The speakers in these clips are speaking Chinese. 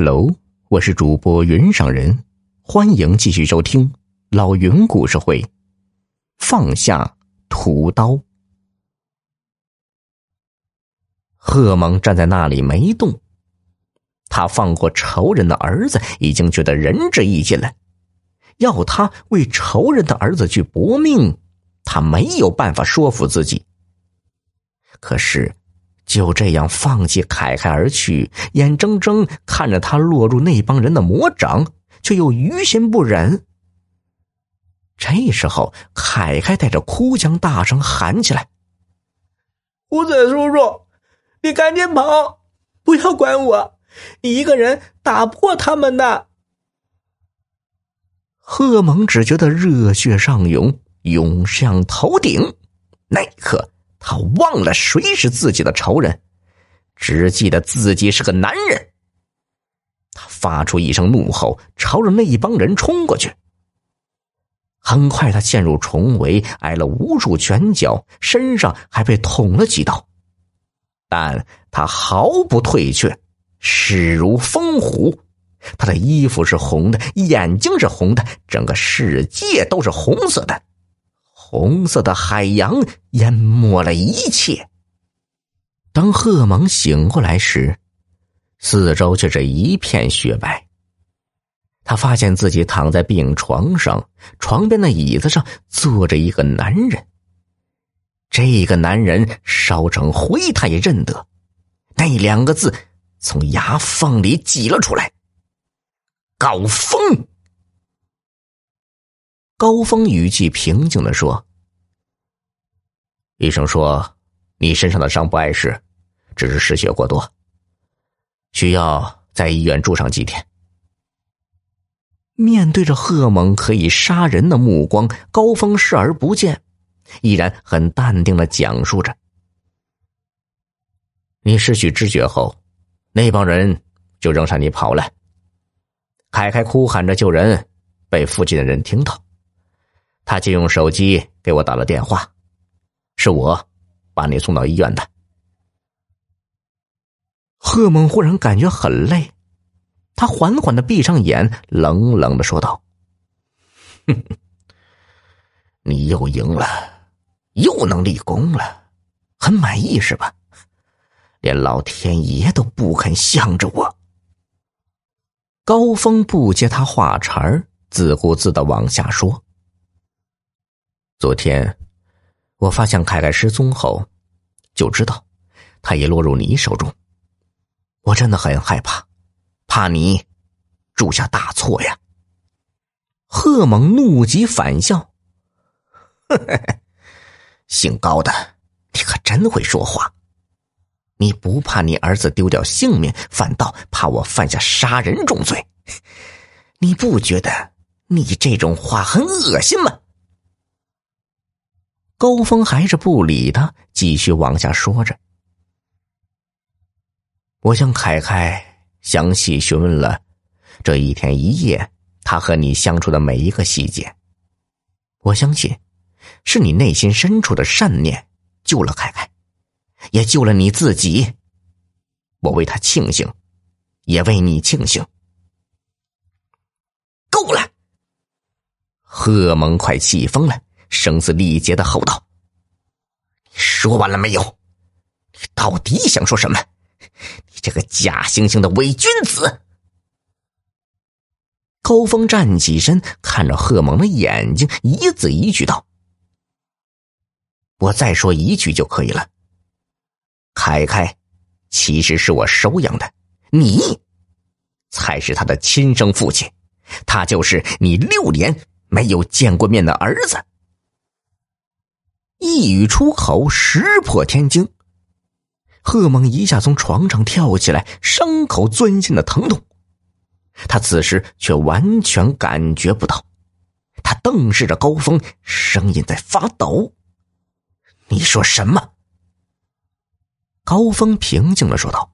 Hello，我是主播云上人，欢迎继续收听老云故事会。放下屠刀，贺蒙站在那里没动。他放过仇人的儿子，已经觉得仁至义尽了。要他为仇人的儿子去搏命，他没有办法说服自己。可是。就这样放弃凯凯而去，眼睁睁看着他落入那帮人的魔掌，却又于心不忍。这时候，凯凯带着哭腔大声喊起来：“胡子叔叔，你赶紧跑，不要管我，你一个人打不过他们的。”贺蒙只觉得热血上涌，涌上头顶，那一刻。他忘了谁是自己的仇人，只记得自己是个男人。他发出一声怒吼，朝着那一帮人冲过去。很快，他陷入重围，挨了无数拳脚，身上还被捅了几刀，但他毫不退却，势如风虎。他的衣服是红的，眼睛是红的，整个世界都是红色的。红色的海洋淹没了一切。当贺蒙醒过来时，四周却是一片雪白。他发现自己躺在病床上，床边的椅子上坐着一个男人。这个男人烧成灰，他也认得，那两个字从牙缝里挤了出来：“高峰。”高峰语气平静的说：“医生说，你身上的伤不碍事，只是失血过多，需要在医院住上几天。”面对着贺猛可以杀人的目光，高峰视而不见，依然很淡定的讲述着：“你失去知觉后，那帮人就扔下你跑了。”凯凯哭喊着救人，被附近的人听到。他就用手机给我打了电话，是我把你送到医院的。贺猛忽然感觉很累，他缓缓的闭上眼，冷冷的说道：“哼，你又赢了，又能立功了，很满意是吧？连老天爷都不肯向着我。”高峰不接他话茬儿，自顾自的往下说。昨天，我发现凯凯失踪后，就知道他也落入你手中。我真的很害怕，怕你铸下大错呀！贺猛怒极反笑：“姓高的，你可真会说话！你不怕你儿子丢掉性命，反倒怕我犯下杀人重罪？你不觉得你这种话很恶心吗？”高峰还是不理他，继续往下说着。我向凯凯详细询问了这一天一夜他和你相处的每一个细节。我相信，是你内心深处的善念救了凯凯，也救了你自己。我为他庆幸，也为你庆幸。够了！贺蒙快气疯了。声嘶力竭的吼道：“你说完了没有？你到底想说什么？你这个假惺惺的伪君子！”高峰站起身，看着贺蒙的眼睛，一字一句道：“我再说一句就可以了。凯凯其实是我收养的，你才是他的亲生父亲，他就是你六年没有见过面的儿子。”一语出口，石破天惊。贺蒙一下从床上跳起来，伤口钻心的疼痛，他此时却完全感觉不到。他瞪视着高峰，声音在发抖：“你说什么？”高峰平静的说道：“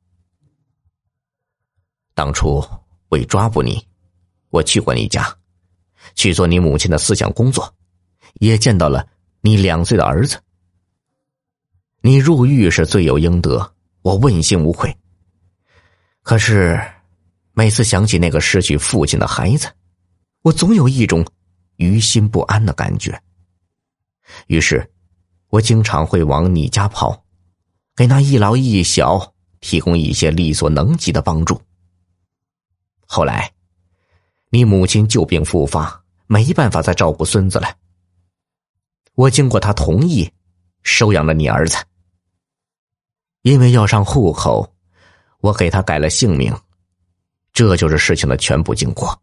当初为抓捕你，我去过你家，去做你母亲的思想工作，也见到了。”你两岁的儿子，你入狱是罪有应得，我问心无愧。可是，每次想起那个失去父亲的孩子，我总有一种于心不安的感觉。于是，我经常会往你家跑，给那一老一小提供一些力所能及的帮助。后来，你母亲旧病复发，没办法再照顾孙子了。我经过他同意，收养了你儿子。因为要上户口，我给他改了姓名。这就是事情的全部经过。